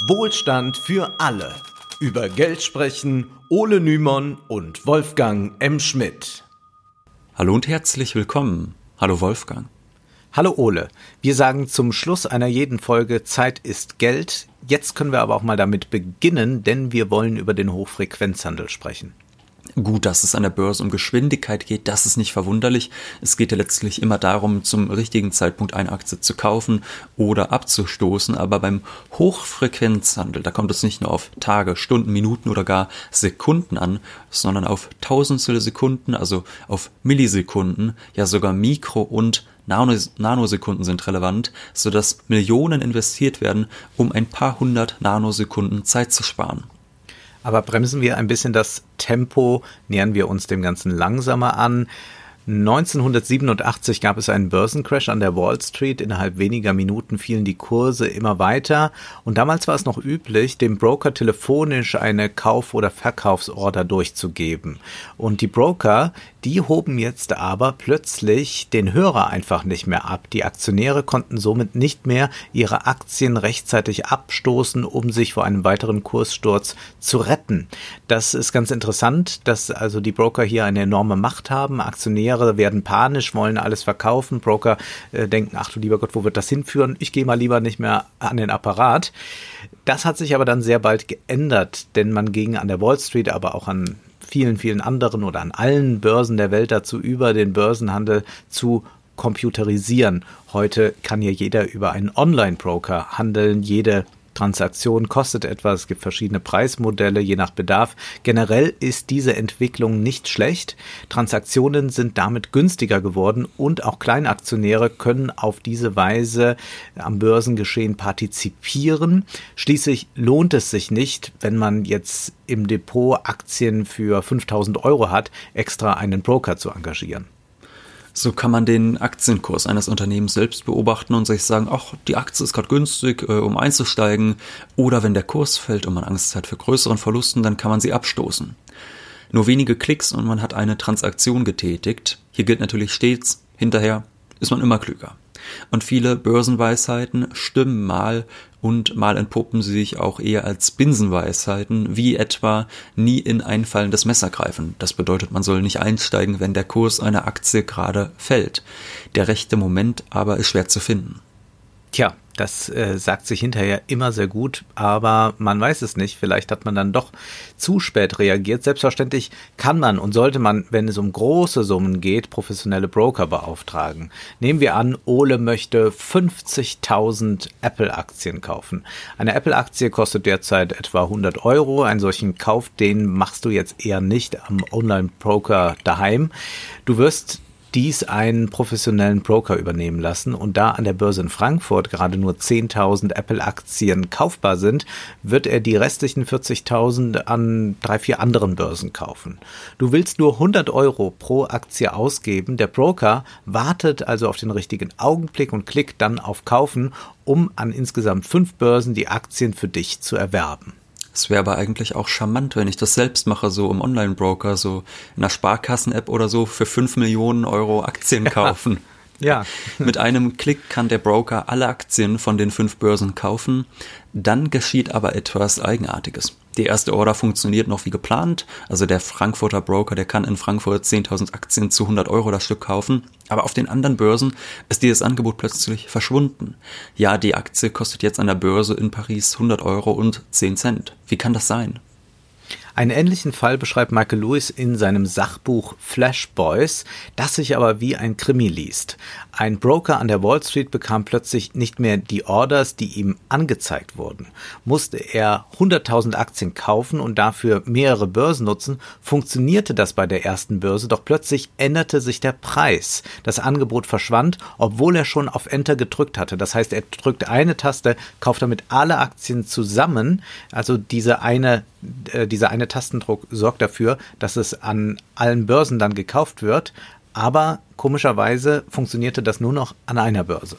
Wohlstand für alle. Über Geld sprechen Ole Nymon und Wolfgang M. Schmidt. Hallo und herzlich willkommen. Hallo Wolfgang. Hallo Ole. Wir sagen zum Schluss einer jeden Folge Zeit ist Geld. Jetzt können wir aber auch mal damit beginnen, denn wir wollen über den Hochfrequenzhandel sprechen. Gut, dass es an der Börse um Geschwindigkeit geht, das ist nicht verwunderlich. Es geht ja letztlich immer darum, zum richtigen Zeitpunkt eine Aktie zu kaufen oder abzustoßen. Aber beim Hochfrequenzhandel, da kommt es nicht nur auf Tage, Stunden, Minuten oder gar Sekunden an, sondern auf Tausendstel Sekunden, also auf Millisekunden, ja sogar Mikro- und Nanosekunden sind relevant, sodass Millionen investiert werden, um ein paar hundert Nanosekunden Zeit zu sparen. Aber bremsen wir ein bisschen das Tempo, nähern wir uns dem Ganzen langsamer an. 1987 gab es einen Börsencrash an der Wall Street. Innerhalb weniger Minuten fielen die Kurse immer weiter. Und damals war es noch üblich, dem Broker telefonisch eine Kauf- oder Verkaufsorder durchzugeben. Und die Broker, die hoben jetzt aber plötzlich den Hörer einfach nicht mehr ab. Die Aktionäre konnten somit nicht mehr ihre Aktien rechtzeitig abstoßen, um sich vor einem weiteren Kurssturz zu retten. Das ist ganz interessant, dass also die Broker hier eine enorme Macht haben. Aktionäre Aktionäre werden panisch, wollen alles verkaufen. Broker äh, denken, ach du lieber Gott, wo wird das hinführen? Ich gehe mal lieber nicht mehr an den Apparat. Das hat sich aber dann sehr bald geändert, denn man ging an der Wall Street, aber auch an vielen, vielen anderen oder an allen Börsen der Welt dazu über, den Börsenhandel zu computerisieren. Heute kann ja jeder über einen Online-Broker handeln. Jede Transaktion kostet etwas, es gibt verschiedene Preismodelle je nach Bedarf. Generell ist diese Entwicklung nicht schlecht. Transaktionen sind damit günstiger geworden und auch Kleinaktionäre können auf diese Weise am Börsengeschehen partizipieren. Schließlich lohnt es sich nicht, wenn man jetzt im Depot Aktien für 5000 Euro hat, extra einen Broker zu engagieren. So kann man den Aktienkurs eines Unternehmens selbst beobachten und sich sagen, ach, die Aktie ist gerade günstig, äh, um einzusteigen. Oder wenn der Kurs fällt und man Angst hat für größeren Verlusten, dann kann man sie abstoßen. Nur wenige Klicks und man hat eine Transaktion getätigt. Hier gilt natürlich stets, hinterher ist man immer klüger. Und viele Börsenweisheiten stimmen mal und mal entpuppen sie sich auch eher als Binsenweisheiten, wie etwa nie in ein fallendes Messer greifen. Das bedeutet, man soll nicht einsteigen, wenn der Kurs einer Aktie gerade fällt. Der rechte Moment aber ist schwer zu finden. Tja, das äh, sagt sich hinterher immer sehr gut, aber man weiß es nicht. Vielleicht hat man dann doch zu spät reagiert. Selbstverständlich kann man und sollte man, wenn es um große Summen geht, professionelle Broker beauftragen. Nehmen wir an, Ole möchte 50.000 Apple-Aktien kaufen. Eine Apple-Aktie kostet derzeit etwa 100 Euro. Einen solchen Kauf, den machst du jetzt eher nicht am Online-Broker daheim. Du wirst dies einen professionellen Broker übernehmen lassen und da an der Börse in Frankfurt gerade nur 10.000 Apple-Aktien kaufbar sind, wird er die restlichen 40.000 an drei, vier anderen Börsen kaufen. Du willst nur 100 Euro pro Aktie ausgeben, der Broker wartet also auf den richtigen Augenblick und klickt dann auf Kaufen, um an insgesamt fünf Börsen die Aktien für dich zu erwerben. Es wäre aber eigentlich auch charmant, wenn ich das selbst mache, so im Online-Broker, so in einer Sparkassen-App oder so für 5 Millionen Euro Aktien kaufen. Ja. Mit einem Klick kann der Broker alle Aktien von den fünf Börsen kaufen. Dann geschieht aber etwas Eigenartiges. Die erste Order funktioniert noch wie geplant. Also der Frankfurter Broker, der kann in Frankfurt 10.000 Aktien zu 100 Euro das Stück kaufen. Aber auf den anderen Börsen ist dieses Angebot plötzlich verschwunden. Ja, die Aktie kostet jetzt an der Börse in Paris 100 Euro und 10 Cent. Wie kann das sein? Einen ähnlichen Fall beschreibt Michael Lewis in seinem Sachbuch Flash Boys, das sich aber wie ein Krimi liest. Ein Broker an der Wall Street bekam plötzlich nicht mehr die Orders, die ihm angezeigt wurden. Musste er 100.000 Aktien kaufen und dafür mehrere Börsen nutzen, funktionierte das bei der ersten Börse, doch plötzlich änderte sich der Preis. Das Angebot verschwand, obwohl er schon auf Enter gedrückt hatte. Das heißt, er drückt eine Taste, kauft damit alle Aktien zusammen, also diese eine äh, dieser eine Tastendruck sorgt dafür, dass es an allen Börsen dann gekauft wird. Aber komischerweise funktionierte das nur noch an einer Börse.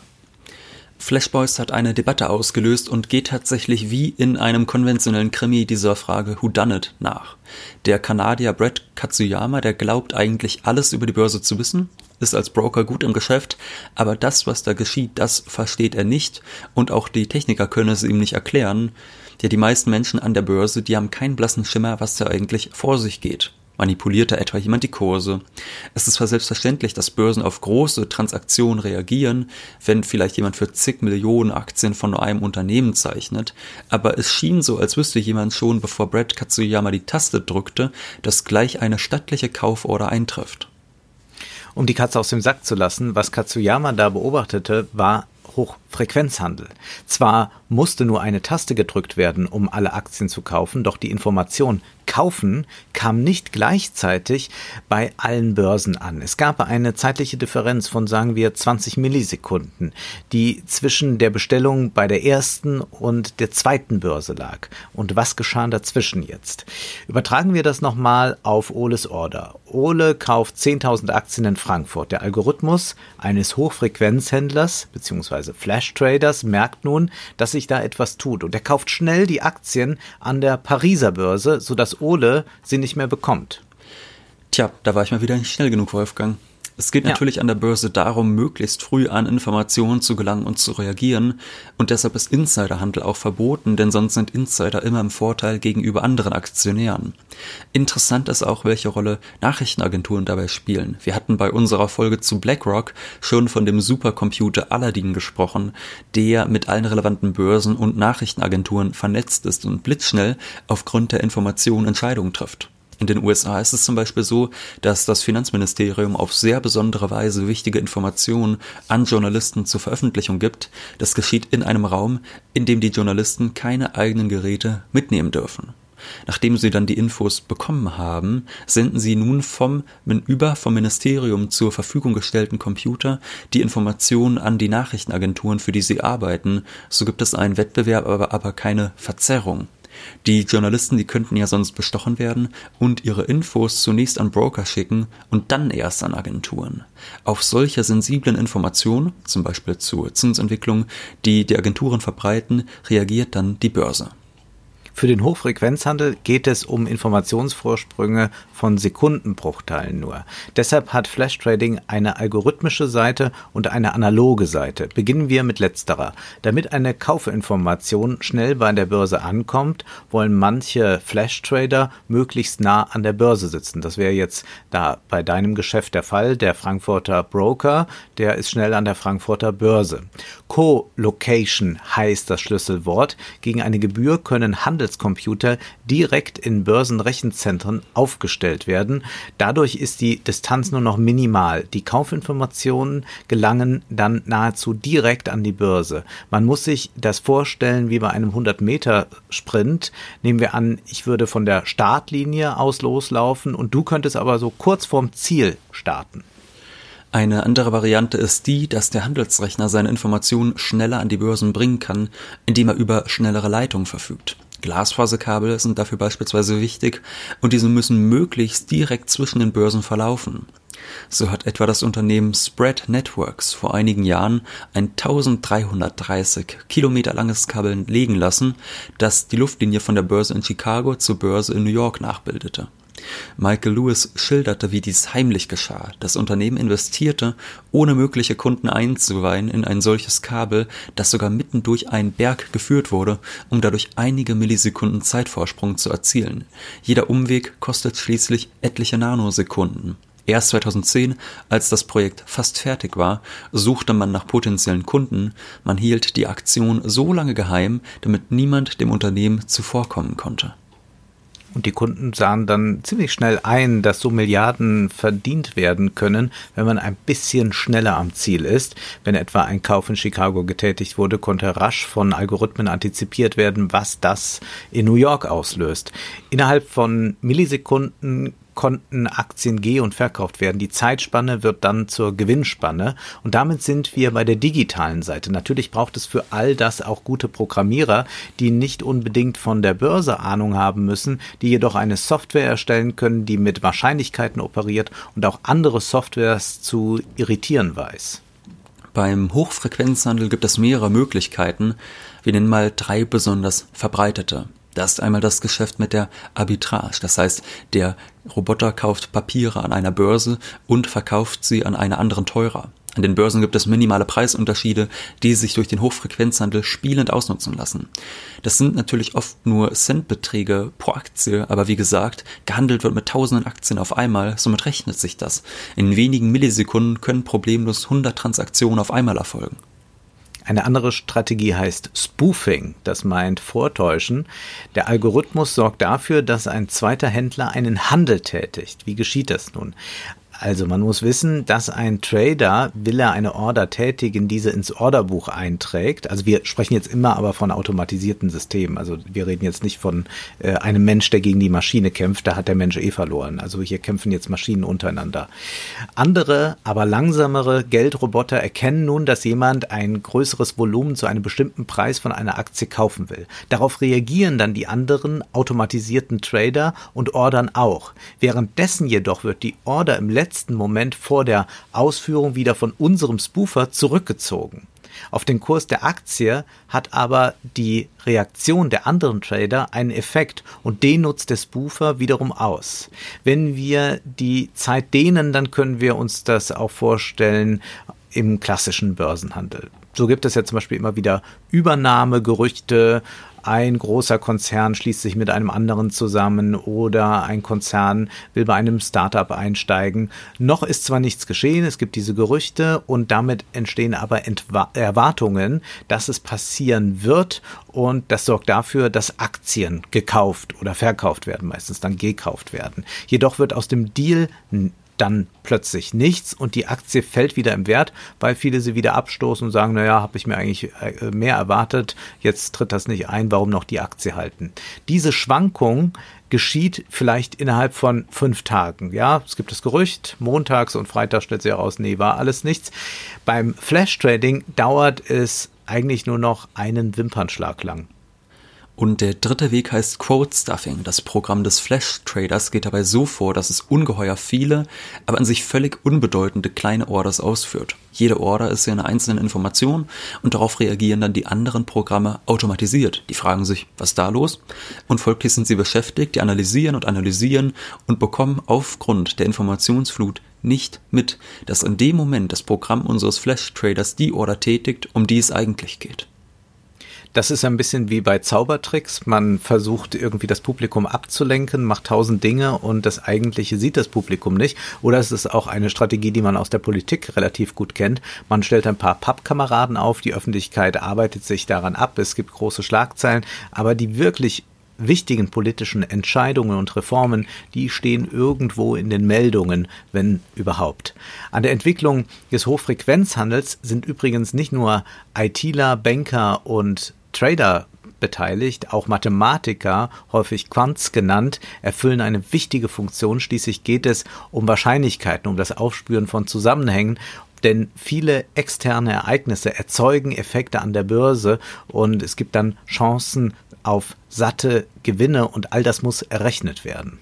Flashboys hat eine Debatte ausgelöst und geht tatsächlich wie in einem konventionellen Krimi dieser Frage Who Done It nach. Der Kanadier Brett Katsuyama, der glaubt eigentlich alles über die Börse zu wissen, ist als Broker gut im Geschäft, aber das, was da geschieht, das versteht er nicht und auch die Techniker können es ihm nicht erklären. Ja, die meisten Menschen an der Börse, die haben keinen blassen Schimmer, was da eigentlich vor sich geht. Manipuliert da etwa jemand die Kurse? Es ist zwar selbstverständlich, dass Börsen auf große Transaktionen reagieren, wenn vielleicht jemand für zig Millionen Aktien von einem Unternehmen zeichnet, aber es schien so, als wüsste jemand schon, bevor Brad Katsuyama die Taste drückte, dass gleich eine stattliche Kauforder eintrifft. Um die Katze aus dem Sack zu lassen, was Katsuyama da beobachtete, war Hochfrequenzhandel. Zwar musste nur eine Taste gedrückt werden, um alle Aktien zu kaufen, doch die Information kaufen kam nicht gleichzeitig bei allen Börsen an. Es gab eine zeitliche Differenz von, sagen wir, 20 Millisekunden, die zwischen der Bestellung bei der ersten und der zweiten Börse lag. Und was geschah dazwischen jetzt? Übertragen wir das nochmal auf Oles Order. Ole kauft 10.000 Aktien in Frankfurt. Der Algorithmus eines Hochfrequenzhändlers bzw. Flash Traders merkt nun, dass sich da etwas tut und er kauft schnell die Aktien an der Pariser Börse, sodass Ole sie nicht mehr bekommt. Tja, da war ich mal wieder nicht schnell genug, Wolfgang. Es geht natürlich ja. an der Börse darum, möglichst früh an Informationen zu gelangen und zu reagieren. Und deshalb ist Insiderhandel auch verboten, denn sonst sind Insider immer im Vorteil gegenüber anderen Aktionären. Interessant ist auch, welche Rolle Nachrichtenagenturen dabei spielen. Wir hatten bei unserer Folge zu BlackRock schon von dem Supercomputer Aladdin gesprochen, der mit allen relevanten Börsen und Nachrichtenagenturen vernetzt ist und blitzschnell aufgrund der Informationen Entscheidungen trifft. In den USA ist es zum Beispiel so, dass das Finanzministerium auf sehr besondere Weise wichtige Informationen an Journalisten zur Veröffentlichung gibt. Das geschieht in einem Raum, in dem die Journalisten keine eigenen Geräte mitnehmen dürfen. Nachdem sie dann die Infos bekommen haben, senden sie nun vom über vom Ministerium zur Verfügung gestellten Computer die Informationen an die Nachrichtenagenturen, für die sie arbeiten. So gibt es einen Wettbewerb, aber, aber keine Verzerrung. Die Journalisten, die könnten ja sonst bestochen werden und ihre Infos zunächst an Broker schicken und dann erst an Agenturen. Auf solche sensiblen Informationen, zum Beispiel zur Zinsentwicklung, die die Agenturen verbreiten, reagiert dann die Börse. Für den Hochfrequenzhandel geht es um Informationsvorsprünge von Sekundenbruchteilen nur. Deshalb hat Flash Trading eine algorithmische Seite und eine analoge Seite. Beginnen wir mit letzterer. Damit eine Kaufinformation schnell bei der Börse ankommt, wollen manche Flash Trader möglichst nah an der Börse sitzen. Das wäre jetzt da bei deinem Geschäft der Fall. Der Frankfurter Broker, der ist schnell an der Frankfurter Börse. Co-Location heißt das Schlüsselwort. Gegen eine Gebühr können Handels Handelscomputer direkt in Börsenrechenzentren aufgestellt werden. Dadurch ist die Distanz nur noch minimal. Die Kaufinformationen gelangen dann nahezu direkt an die Börse. Man muss sich das vorstellen wie bei einem 100 Meter Sprint. Nehmen wir an, ich würde von der Startlinie aus loslaufen und du könntest aber so kurz vorm Ziel starten. Eine andere Variante ist die, dass der Handelsrechner seine Informationen schneller an die Börsen bringen kann, indem er über schnellere Leitungen verfügt. Glasfaserkabel sind dafür beispielsweise wichtig und diese müssen möglichst direkt zwischen den Börsen verlaufen. So hat etwa das Unternehmen Spread Networks vor einigen Jahren ein 1330 Kilometer langes Kabel legen lassen, das die Luftlinie von der Börse in Chicago zur Börse in New York nachbildete. Michael Lewis schilderte, wie dies heimlich geschah. Das Unternehmen investierte, ohne mögliche Kunden einzuweihen, in ein solches Kabel, das sogar mitten durch einen Berg geführt wurde, um dadurch einige Millisekunden Zeitvorsprung zu erzielen. Jeder Umweg kostet schließlich etliche Nanosekunden. Erst 2010, als das Projekt fast fertig war, suchte man nach potenziellen Kunden, man hielt die Aktion so lange geheim, damit niemand dem Unternehmen zuvorkommen konnte. Und die Kunden sahen dann ziemlich schnell ein, dass so Milliarden verdient werden können, wenn man ein bisschen schneller am Ziel ist. Wenn etwa ein Kauf in Chicago getätigt wurde, konnte rasch von Algorithmen antizipiert werden, was das in New York auslöst. Innerhalb von Millisekunden konnten Aktien geh- und verkauft werden. Die Zeitspanne wird dann zur Gewinnspanne. Und damit sind wir bei der digitalen Seite. Natürlich braucht es für all das auch gute Programmierer, die nicht unbedingt von der Börse Ahnung haben müssen, die jedoch eine Software erstellen können, die mit Wahrscheinlichkeiten operiert und auch andere Softwares zu irritieren weiß. Beim Hochfrequenzhandel gibt es mehrere Möglichkeiten. Wir nennen mal drei besonders verbreitete. Da ist einmal das Geschäft mit der Arbitrage. Das heißt, der Roboter kauft Papiere an einer Börse und verkauft sie an einer anderen teurer. An den Börsen gibt es minimale Preisunterschiede, die sich durch den Hochfrequenzhandel spielend ausnutzen lassen. Das sind natürlich oft nur Centbeträge pro Aktie, aber wie gesagt, gehandelt wird mit tausenden Aktien auf einmal, somit rechnet sich das. In wenigen Millisekunden können problemlos 100 Transaktionen auf einmal erfolgen. Eine andere Strategie heißt Spoofing, das meint Vortäuschen. Der Algorithmus sorgt dafür, dass ein zweiter Händler einen Handel tätigt. Wie geschieht das nun? Also man muss wissen, dass ein Trader, will er eine Order tätigen, diese ins Orderbuch einträgt. Also wir sprechen jetzt immer aber von automatisierten Systemen. Also wir reden jetzt nicht von äh, einem Mensch, der gegen die Maschine kämpft. Da hat der Mensch eh verloren. Also hier kämpfen jetzt Maschinen untereinander. Andere, aber langsamere Geldroboter erkennen nun, dass jemand ein größeres Volumen zu einem bestimmten Preis von einer Aktie kaufen will. Darauf reagieren dann die anderen automatisierten Trader und ordern auch. Währenddessen jedoch wird die Order im letzten letzten Moment vor der Ausführung wieder von unserem Spoofer zurückgezogen. Auf den Kurs der Aktie hat aber die Reaktion der anderen Trader einen Effekt und den nutzt der Spoofer wiederum aus. Wenn wir die Zeit dehnen, dann können wir uns das auch vorstellen im klassischen Börsenhandel. So gibt es ja zum Beispiel immer wieder Übernahmegerüchte, ein großer Konzern schließt sich mit einem anderen zusammen oder ein Konzern will bei einem Startup einsteigen. Noch ist zwar nichts geschehen, es gibt diese Gerüchte und damit entstehen aber Entwa Erwartungen, dass es passieren wird und das sorgt dafür, dass Aktien gekauft oder verkauft werden, meistens dann gekauft werden. Jedoch wird aus dem Deal dann plötzlich nichts und die Aktie fällt wieder im Wert, weil viele sie wieder abstoßen und sagen, naja, habe ich mir eigentlich äh, mehr erwartet, jetzt tritt das nicht ein, warum noch die Aktie halten. Diese Schwankung geschieht vielleicht innerhalb von fünf Tagen. Ja, es gibt das Gerücht, montags und freitags stellt sich heraus, nee, war alles nichts. Beim Flash Trading dauert es eigentlich nur noch einen Wimpernschlag lang. Und der dritte Weg heißt Quote Stuffing. Das Programm des Flash Traders geht dabei so vor, dass es ungeheuer viele, aber an sich völlig unbedeutende kleine Orders ausführt. Jede Order ist ja eine einzelne Information und darauf reagieren dann die anderen Programme automatisiert. Die fragen sich, was da los? Und folglich sind sie beschäftigt, die analysieren und analysieren und bekommen aufgrund der Informationsflut nicht mit, dass in dem Moment das Programm unseres Flash Traders die Order tätigt, um die es eigentlich geht. Das ist ein bisschen wie bei Zaubertricks. Man versucht irgendwie das Publikum abzulenken, macht tausend Dinge und das eigentliche sieht das Publikum nicht. Oder es ist auch eine Strategie, die man aus der Politik relativ gut kennt. Man stellt ein paar Pappkameraden auf, die Öffentlichkeit arbeitet sich daran ab, es gibt große Schlagzeilen, aber die wirklich wichtigen politischen Entscheidungen und Reformen, die stehen irgendwo in den Meldungen, wenn überhaupt. An der Entwicklung des Hochfrequenzhandels sind übrigens nicht nur ITler, Banker und Trader beteiligt, auch Mathematiker, häufig Quants genannt, erfüllen eine wichtige Funktion. Schließlich geht es um Wahrscheinlichkeiten, um das Aufspüren von Zusammenhängen denn viele externe Ereignisse erzeugen Effekte an der Börse und es gibt dann Chancen auf satte Gewinne und all das muss errechnet werden.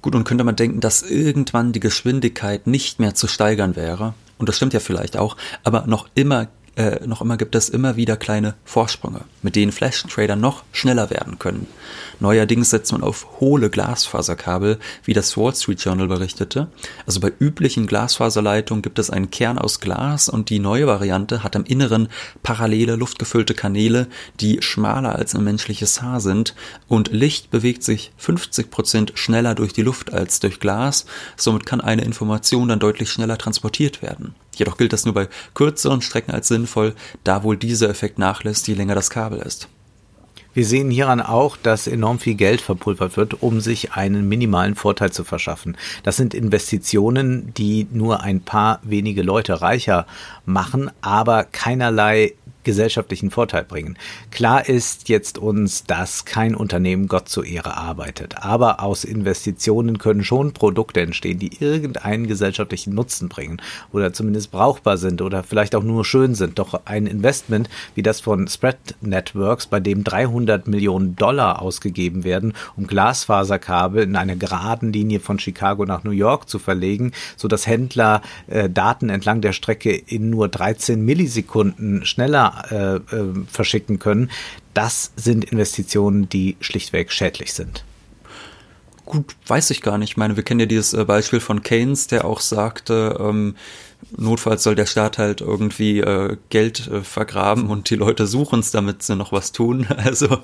Gut, und könnte man denken, dass irgendwann die Geschwindigkeit nicht mehr zu steigern wäre, und das stimmt ja vielleicht auch, aber noch immer äh, noch immer gibt es immer wieder kleine Vorsprünge, mit denen Flash-Trader noch schneller werden können. Neuerdings setzt man auf hohle Glasfaserkabel, wie das Wall Street Journal berichtete. Also bei üblichen Glasfaserleitungen gibt es einen Kern aus Glas und die neue Variante hat im Inneren parallele luftgefüllte Kanäle, die schmaler als ein menschliches Haar sind und Licht bewegt sich 50 Prozent schneller durch die Luft als durch Glas. Somit kann eine Information dann deutlich schneller transportiert werden. Jedoch gilt das nur bei kürzeren Strecken als sinnvoll, da wohl dieser Effekt nachlässt, je länger das Kabel ist. Wir sehen hieran auch, dass enorm viel Geld verpulvert wird, um sich einen minimalen Vorteil zu verschaffen. Das sind Investitionen, die nur ein paar wenige Leute reicher machen, aber keinerlei gesellschaftlichen Vorteil bringen. Klar ist jetzt uns, dass kein Unternehmen Gott zur Ehre arbeitet, aber aus Investitionen können schon Produkte entstehen, die irgendeinen gesellschaftlichen Nutzen bringen oder zumindest brauchbar sind oder vielleicht auch nur schön sind. Doch ein Investment wie das von Spread Networks, bei dem 300 Millionen Dollar ausgegeben werden, um Glasfaserkabel in einer geraden Linie von Chicago nach New York zu verlegen, so dass Händler äh, Daten entlang der Strecke in nur 13 Millisekunden schneller äh, äh, verschicken können. Das sind Investitionen, die schlichtweg schädlich sind. Gut, weiß ich gar nicht. Ich meine, wir kennen ja dieses äh, Beispiel von Keynes, der auch sagte, ähm, notfalls soll der Staat halt irgendwie äh, Geld äh, vergraben und die Leute suchen es, damit sie noch was tun. Also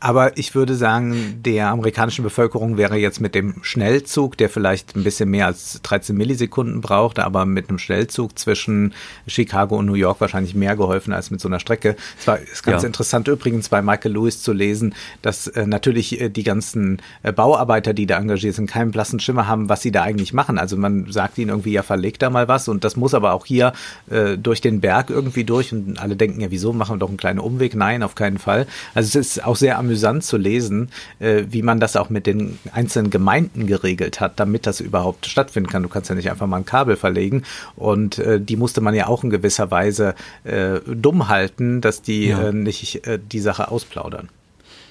aber ich würde sagen, der amerikanischen Bevölkerung wäre jetzt mit dem Schnellzug, der vielleicht ein bisschen mehr als 13 Millisekunden braucht, aber mit einem Schnellzug zwischen Chicago und New York wahrscheinlich mehr geholfen als mit so einer Strecke. Es war ist ganz ja. interessant übrigens bei Michael Lewis zu lesen, dass äh, natürlich äh, die ganzen äh, Bauarbeiter, die da engagiert sind, keinen blassen Schimmer haben, was sie da eigentlich machen. Also man sagt ihnen irgendwie, ja, verlegt da mal was und das muss aber auch hier äh, durch den Berg irgendwie durch und alle denken ja, wieso machen wir doch einen kleinen Umweg? Nein, auf keinen Fall. Also es ist auch sehr amüsant zu lesen, äh, wie man das auch mit den einzelnen Gemeinden geregelt hat, damit das überhaupt stattfinden kann. Du kannst ja nicht einfach mal ein Kabel verlegen und äh, die musste man ja auch in gewisser Weise äh, dumm halten, dass die ja. Äh, nicht äh, die Sache ausplaudern.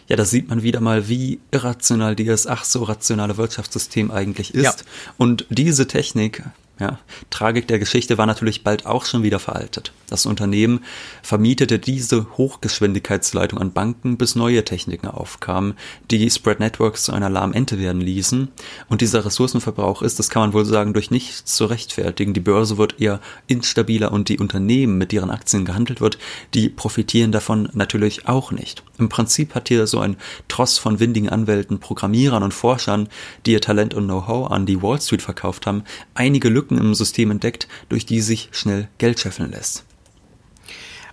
Ja, da sieht man wieder mal, wie irrational dieses ach so rationale Wirtschaftssystem eigentlich ist. Ja. Und diese Technik ja, Tragik der Geschichte war natürlich bald auch schon wieder veraltet. Das Unternehmen vermietete diese Hochgeschwindigkeitsleitung an Banken, bis neue Techniken aufkamen, die Spread Networks zu einer lahmen Ente werden ließen. Und dieser Ressourcenverbrauch ist, das kann man wohl sagen, durch nichts zu rechtfertigen. Die Börse wird eher instabiler und die Unternehmen, mit deren Aktien gehandelt wird, die profitieren davon natürlich auch nicht. Im Prinzip hat hier so ein Tross von windigen Anwälten, Programmierern und Forschern, die ihr Talent und Know-how an die Wall Street verkauft haben, einige Lücken Lücken im System entdeckt, durch die sich schnell Geld scheffeln lässt.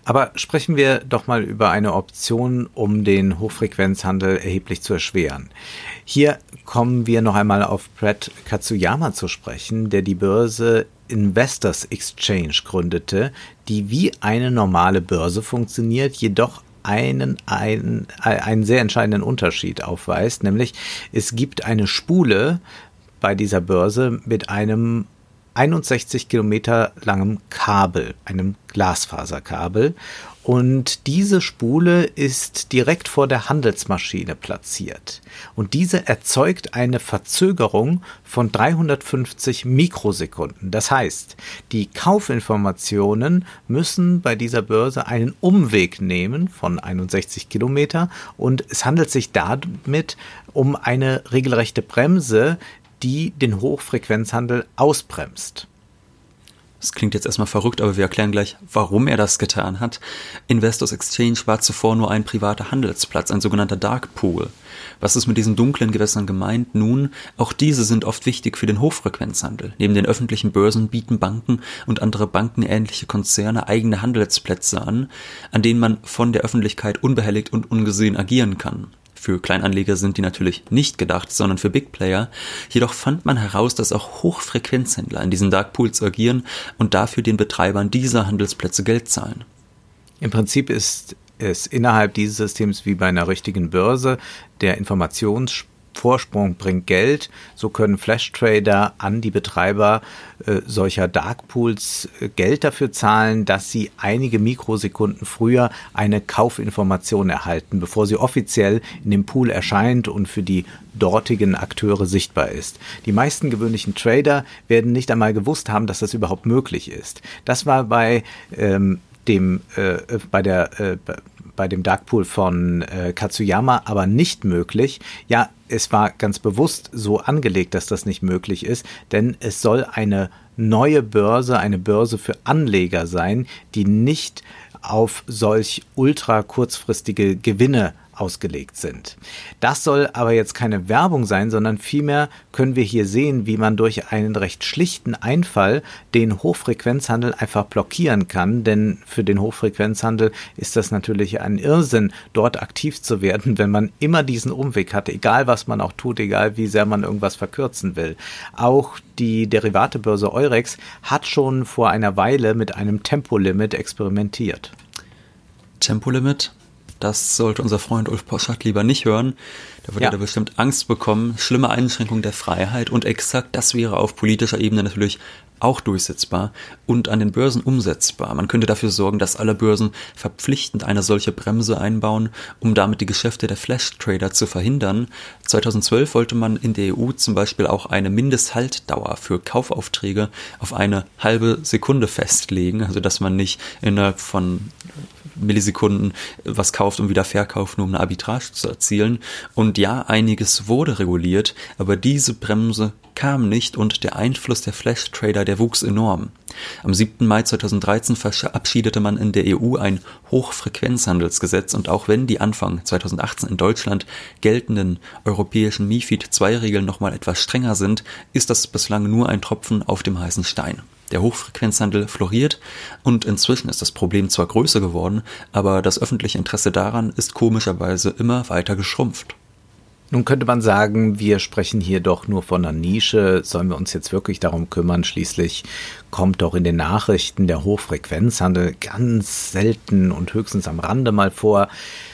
Aber sprechen wir doch mal über eine Option, um den Hochfrequenzhandel erheblich zu erschweren. Hier kommen wir noch einmal auf Brett Katsuyama zu sprechen, der die Börse Investors Exchange gründete, die wie eine normale Börse funktioniert, jedoch einen, einen, einen sehr entscheidenden Unterschied aufweist, nämlich es gibt eine Spule bei dieser Börse mit einem 61 Kilometer langem Kabel, einem Glasfaserkabel. Und diese Spule ist direkt vor der Handelsmaschine platziert. Und diese erzeugt eine Verzögerung von 350 Mikrosekunden. Das heißt, die Kaufinformationen müssen bei dieser Börse einen Umweg nehmen von 61 Kilometer. Und es handelt sich damit um eine regelrechte Bremse, die den Hochfrequenzhandel ausbremst. Das klingt jetzt erstmal verrückt, aber wir erklären gleich, warum er das getan hat. Investors Exchange war zuvor nur ein privater Handelsplatz, ein sogenannter Dark Pool. Was ist mit diesen dunklen Gewässern gemeint? Nun, auch diese sind oft wichtig für den Hochfrequenzhandel. Neben den öffentlichen Börsen bieten Banken und andere bankenähnliche Konzerne eigene Handelsplätze an, an denen man von der Öffentlichkeit unbehelligt und ungesehen agieren kann. Für Kleinanleger sind die natürlich nicht gedacht, sondern für Big Player. Jedoch fand man heraus, dass auch Hochfrequenzhändler in diesen Dark Pools agieren und dafür den Betreibern dieser Handelsplätze Geld zahlen. Im Prinzip ist es innerhalb dieses Systems wie bei einer richtigen Börse der Informations Vorsprung bringt Geld. So können Flash-Trader an die Betreiber äh, solcher Darkpools äh, Geld dafür zahlen, dass sie einige Mikrosekunden früher eine Kaufinformation erhalten, bevor sie offiziell in dem Pool erscheint und für die dortigen Akteure sichtbar ist. Die meisten gewöhnlichen Trader werden nicht einmal gewusst haben, dass das überhaupt möglich ist. Das war bei ähm, dem äh, bei der äh, bei dem Darkpool von äh, Katsuyama aber nicht möglich. Ja, es war ganz bewusst so angelegt, dass das nicht möglich ist, denn es soll eine neue Börse, eine Börse für Anleger sein, die nicht auf solch ultra kurzfristige Gewinne ausgelegt sind. Das soll aber jetzt keine Werbung sein, sondern vielmehr können wir hier sehen, wie man durch einen recht schlichten Einfall den Hochfrequenzhandel einfach blockieren kann, denn für den Hochfrequenzhandel ist das natürlich ein Irrsinn, dort aktiv zu werden, wenn man immer diesen Umweg hat, egal was man auch tut, egal wie sehr man irgendwas verkürzen will. Auch die Derivatebörse Eurex hat schon vor einer Weile mit einem Tempolimit experimentiert. Tempolimit? Das sollte unser Freund Ulf Poschardt lieber nicht hören. Da würde ja. er bestimmt Angst bekommen. Schlimme Einschränkung der Freiheit und exakt das wäre auf politischer Ebene natürlich auch durchsetzbar und an den Börsen umsetzbar. Man könnte dafür sorgen, dass alle Börsen verpflichtend eine solche Bremse einbauen, um damit die Geschäfte der Flash-Trader zu verhindern. 2012 wollte man in der EU zum Beispiel auch eine Mindesthaltdauer für Kaufaufträge auf eine halbe Sekunde festlegen, also dass man nicht innerhalb von Millisekunden was kauft und wieder verkauft, nur um eine Arbitrage zu erzielen. Und ja, einiges wurde reguliert, aber diese Bremse kam nicht und der Einfluss der Flash-Trader, der wuchs enorm. Am 7. Mai 2013 verabschiedete man in der EU ein Hochfrequenzhandelsgesetz und auch wenn die Anfang 2018 in Deutschland geltenden europäischen MIFID II-Regeln nochmal etwas strenger sind, ist das bislang nur ein Tropfen auf dem heißen Stein. Der Hochfrequenzhandel floriert und inzwischen ist das Problem zwar größer geworden, aber das öffentliche Interesse daran ist komischerweise immer weiter geschrumpft. Nun könnte man sagen, wir sprechen hier doch nur von einer Nische. Sollen wir uns jetzt wirklich darum kümmern? Schließlich kommt doch in den Nachrichten der Hochfrequenzhandel ganz selten und höchstens am Rande mal vor.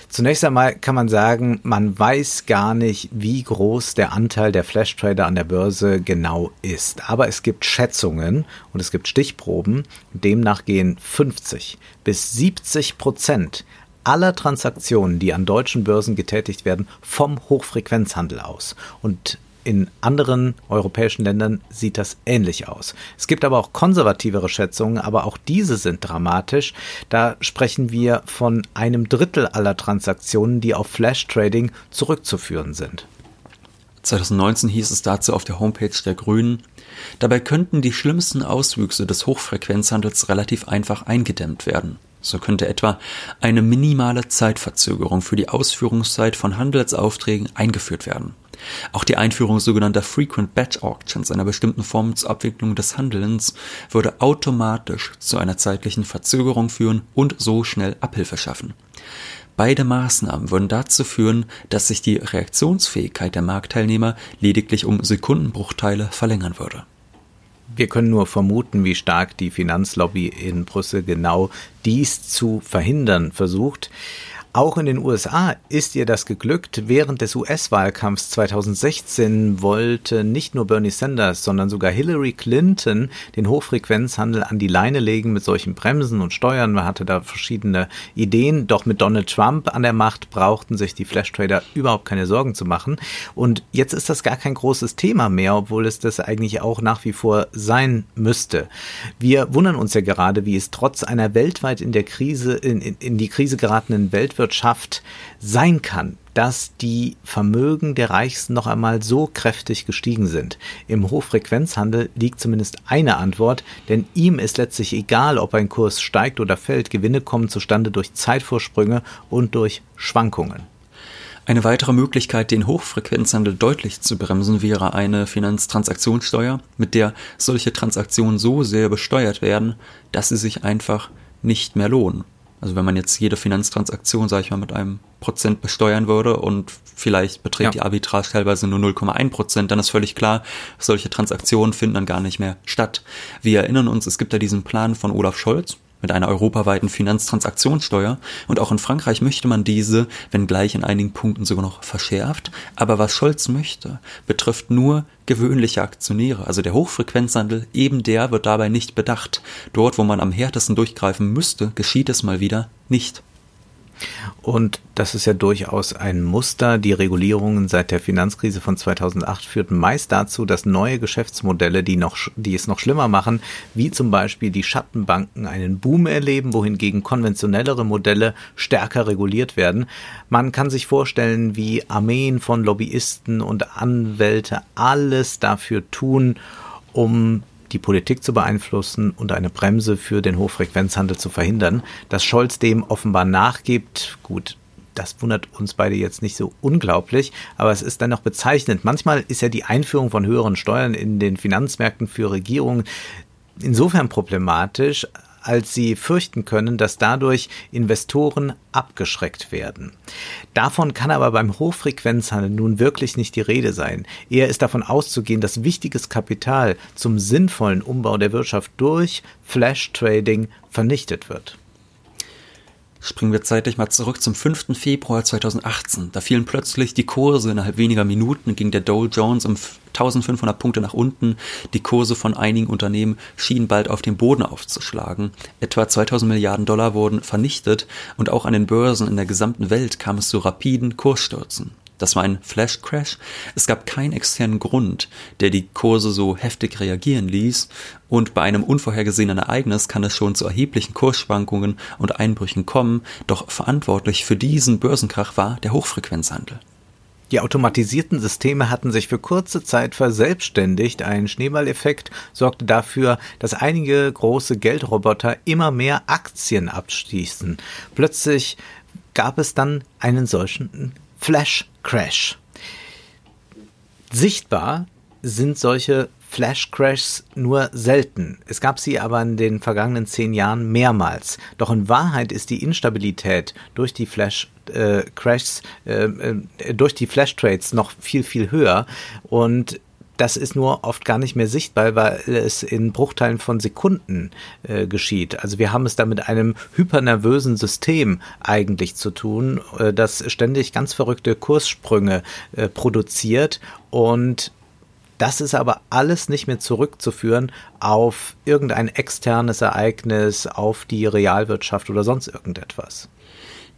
Zunächst einmal kann man sagen, man weiß gar nicht, wie groß der Anteil der Flash-Trader an der Börse genau ist. Aber es gibt Schätzungen und es gibt Stichproben. Demnach gehen 50 bis 70 Prozent aller Transaktionen, die an deutschen Börsen getätigt werden, vom Hochfrequenzhandel aus. Und in anderen europäischen Ländern sieht das ähnlich aus. Es gibt aber auch konservativere Schätzungen, aber auch diese sind dramatisch. Da sprechen wir von einem Drittel aller Transaktionen, die auf Flash Trading zurückzuführen sind. 2019 hieß es dazu auf der Homepage der Grünen, dabei könnten die schlimmsten Auswüchse des Hochfrequenzhandels relativ einfach eingedämmt werden. So könnte etwa eine minimale Zeitverzögerung für die Ausführungszeit von Handelsaufträgen eingeführt werden. Auch die Einführung sogenannter Frequent Batch Auctions, einer bestimmten Form zur Abwicklung des Handelns, würde automatisch zu einer zeitlichen Verzögerung führen und so schnell Abhilfe schaffen. Beide Maßnahmen würden dazu führen, dass sich die Reaktionsfähigkeit der Marktteilnehmer lediglich um Sekundenbruchteile verlängern würde. Wir können nur vermuten, wie stark die Finanzlobby in Brüssel genau dies zu verhindern versucht. Auch in den USA ist ihr das geglückt. Während des US-Wahlkampfs 2016 wollte nicht nur Bernie Sanders, sondern sogar Hillary Clinton den Hochfrequenzhandel an die Leine legen mit solchen Bremsen und Steuern. Man hatte da verschiedene Ideen. Doch mit Donald Trump an der Macht brauchten sich die Flash-Trader überhaupt keine Sorgen zu machen. Und jetzt ist das gar kein großes Thema mehr, obwohl es das eigentlich auch nach wie vor sein müsste. Wir wundern uns ja gerade, wie es trotz einer weltweit in der Krise, in, in, in die Krise geratenen Welt Weltwirtschaft sein kann, dass die Vermögen der Reichsten noch einmal so kräftig gestiegen sind. Im Hochfrequenzhandel liegt zumindest eine Antwort, denn ihm ist letztlich egal, ob ein Kurs steigt oder fällt, Gewinne kommen zustande durch Zeitvorsprünge und durch Schwankungen. Eine weitere Möglichkeit, den Hochfrequenzhandel deutlich zu bremsen, wäre eine Finanztransaktionssteuer, mit der solche Transaktionen so sehr besteuert werden, dass sie sich einfach nicht mehr lohnen. Also wenn man jetzt jede Finanztransaktion, sage ich mal, mit einem Prozent besteuern würde und vielleicht beträgt ja. die Arbitrage teilweise nur 0,1 Prozent, dann ist völlig klar, solche Transaktionen finden dann gar nicht mehr statt. Wir erinnern uns, es gibt ja diesen Plan von Olaf Scholz, mit einer europaweiten Finanztransaktionssteuer und auch in Frankreich möchte man diese, wenngleich in einigen Punkten sogar noch verschärft. Aber was Scholz möchte, betrifft nur gewöhnliche Aktionäre, also der Hochfrequenzhandel, eben der wird dabei nicht bedacht. Dort, wo man am härtesten durchgreifen müsste, geschieht es mal wieder nicht. Und das ist ja durchaus ein Muster. Die Regulierungen seit der Finanzkrise von 2008 führten meist dazu, dass neue Geschäftsmodelle, die, noch, die es noch schlimmer machen, wie zum Beispiel die Schattenbanken, einen Boom erleben, wohingegen konventionellere Modelle stärker reguliert werden. Man kann sich vorstellen, wie Armeen von Lobbyisten und Anwälte alles dafür tun, um die Politik zu beeinflussen und eine Bremse für den Hochfrequenzhandel zu verhindern. Dass Scholz dem offenbar nachgibt, gut, das wundert uns beide jetzt nicht so unglaublich, aber es ist dennoch bezeichnend. Manchmal ist ja die Einführung von höheren Steuern in den Finanzmärkten für Regierungen insofern problematisch, als sie fürchten können, dass dadurch Investoren abgeschreckt werden. Davon kann aber beim Hochfrequenzhandel nun wirklich nicht die Rede sein. Eher ist davon auszugehen, dass wichtiges Kapital zum sinnvollen Umbau der Wirtschaft durch Flash-Trading vernichtet wird. Springen wir zeitlich mal zurück zum 5. Februar 2018. Da fielen plötzlich die Kurse innerhalb weniger Minuten, ging der Dow Jones um 1500 Punkte nach unten. Die Kurse von einigen Unternehmen schienen bald auf den Boden aufzuschlagen. Etwa 2000 Milliarden Dollar wurden vernichtet und auch an den Börsen in der gesamten Welt kam es zu rapiden Kursstürzen. Das war ein Flash Crash. Es gab keinen externen Grund, der die Kurse so heftig reagieren ließ. Und bei einem unvorhergesehenen Ereignis kann es schon zu erheblichen Kursschwankungen und Einbrüchen kommen. Doch verantwortlich für diesen Börsenkrach war der Hochfrequenzhandel. Die automatisierten Systeme hatten sich für kurze Zeit verselbstständigt. Ein Schneeballeffekt sorgte dafür, dass einige große Geldroboter immer mehr Aktien abstießen. Plötzlich gab es dann einen solchen Flash Crash. Sichtbar sind solche Flash Crashs nur selten. Es gab sie aber in den vergangenen zehn Jahren mehrmals. Doch in Wahrheit ist die Instabilität durch die Flash äh, Crashs, äh, äh, durch die Flash Trades noch viel, viel höher. Und das ist nur oft gar nicht mehr sichtbar, weil es in Bruchteilen von Sekunden äh, geschieht. Also wir haben es da mit einem hypernervösen System eigentlich zu tun, äh, das ständig ganz verrückte Kurssprünge äh, produziert und das ist aber alles nicht mehr zurückzuführen auf irgendein externes Ereignis, auf die Realwirtschaft oder sonst irgendetwas.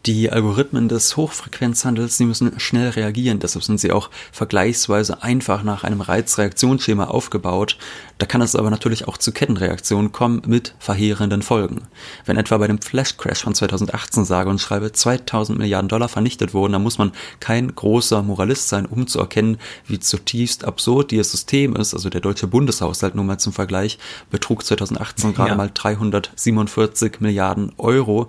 Die Algorithmen des Hochfrequenzhandels, die müssen schnell reagieren, deshalb sind sie auch vergleichsweise einfach nach einem Reizreaktionsschema aufgebaut. Da kann es aber natürlich auch zu Kettenreaktionen kommen mit verheerenden Folgen. Wenn etwa bei dem Flash Crash von 2018 sage und schreibe 2000 Milliarden Dollar vernichtet wurden, dann muss man kein großer Moralist sein, um zu erkennen, wie zutiefst absurd dieses System ist. Also der deutsche Bundeshaushalt nur mal zum Vergleich betrug 2018 gerade ja. mal 347 Milliarden Euro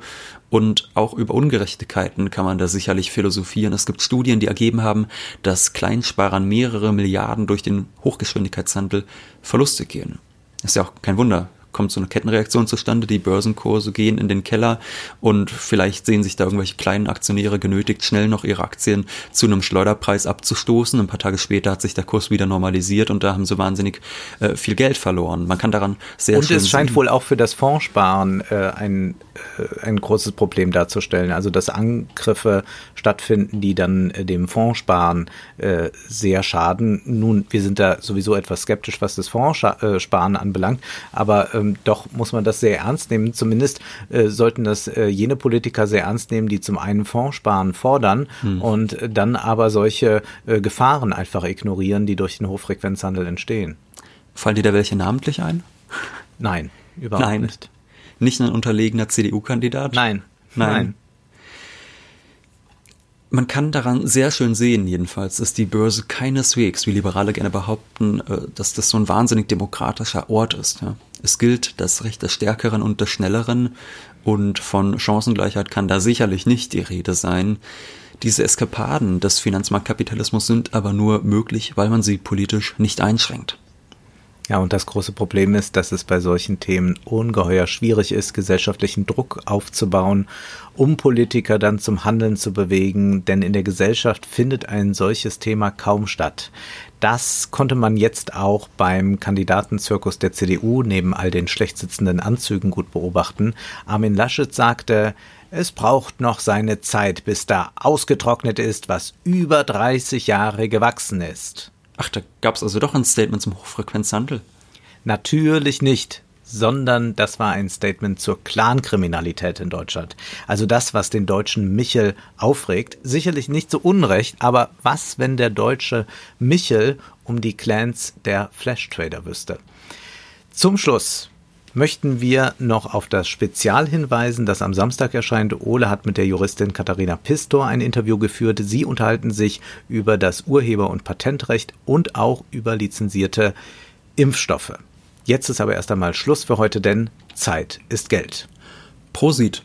und auch über Ungerechtigkeiten kann man da sicherlich philosophieren. Es gibt Studien, die ergeben haben, dass Kleinsparern mehrere Milliarden durch den Hochgeschwindigkeitshandel Verluste gehen. ist ja auch kein Wunder kommt so eine Kettenreaktion zustande, die Börsenkurse gehen in den Keller und vielleicht sehen sich da irgendwelche kleinen Aktionäre genötigt, schnell noch ihre Aktien zu einem Schleuderpreis abzustoßen. Ein paar Tage später hat sich der Kurs wieder normalisiert und da haben sie wahnsinnig äh, viel Geld verloren. Man kann daran sehr Und es scheint sehen. wohl auch für das Fondssparen äh, ein, äh, ein großes Problem darzustellen. Also dass Angriffe stattfinden, die dann äh, dem Fondssparen äh, sehr schaden. Nun, wir sind da sowieso etwas skeptisch, was das Fondssparen anbelangt, aber ähm, doch muss man das sehr ernst nehmen. Zumindest äh, sollten das äh, jene Politiker sehr ernst nehmen, die zum einen Fondssparen fordern hm. und dann aber solche äh, Gefahren einfach ignorieren, die durch den Hochfrequenzhandel entstehen. Fallen dir da welche namentlich ein? Nein, überhaupt Nein. nicht. Nicht ein unterlegener CDU-Kandidat? Nein. Nein. Nein. Man kann daran sehr schön sehen, jedenfalls, dass die Börse keineswegs, wie Liberale gerne behaupten, äh, dass das so ein wahnsinnig demokratischer Ort ist. Es gilt das Recht des Stärkeren und des Schnelleren und von Chancengleichheit kann da sicherlich nicht die Rede sein. Diese Eskapaden des Finanzmarktkapitalismus sind aber nur möglich, weil man sie politisch nicht einschränkt. Ja, und das große Problem ist, dass es bei solchen Themen ungeheuer schwierig ist, gesellschaftlichen Druck aufzubauen, um Politiker dann zum Handeln zu bewegen, denn in der Gesellschaft findet ein solches Thema kaum statt. Das konnte man jetzt auch beim Kandidatenzirkus der CDU neben all den schlecht sitzenden Anzügen gut beobachten. Armin Laschet sagte, es braucht noch seine Zeit, bis da ausgetrocknet ist, was über 30 Jahre gewachsen ist. Ach, da gab es also doch ein Statement zum Hochfrequenzhandel. Natürlich nicht, sondern das war ein Statement zur Clankriminalität in Deutschland. Also das, was den deutschen Michel aufregt, sicherlich nicht so unrecht, aber was, wenn der deutsche Michel um die Clans der Flash-Trader wüsste? Zum Schluss möchten wir noch auf das Spezial hinweisen, das am Samstag erscheint. Ole hat mit der Juristin Katharina Pistor ein Interview geführt. Sie unterhalten sich über das Urheber- und Patentrecht und auch über lizenzierte Impfstoffe. Jetzt ist aber erst einmal Schluss für heute, denn Zeit ist Geld. Prosit.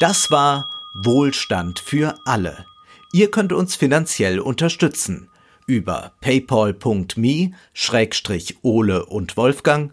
Das war Wohlstand für alle. Ihr könnt uns finanziell unterstützen über paypal.me-ole und Wolfgang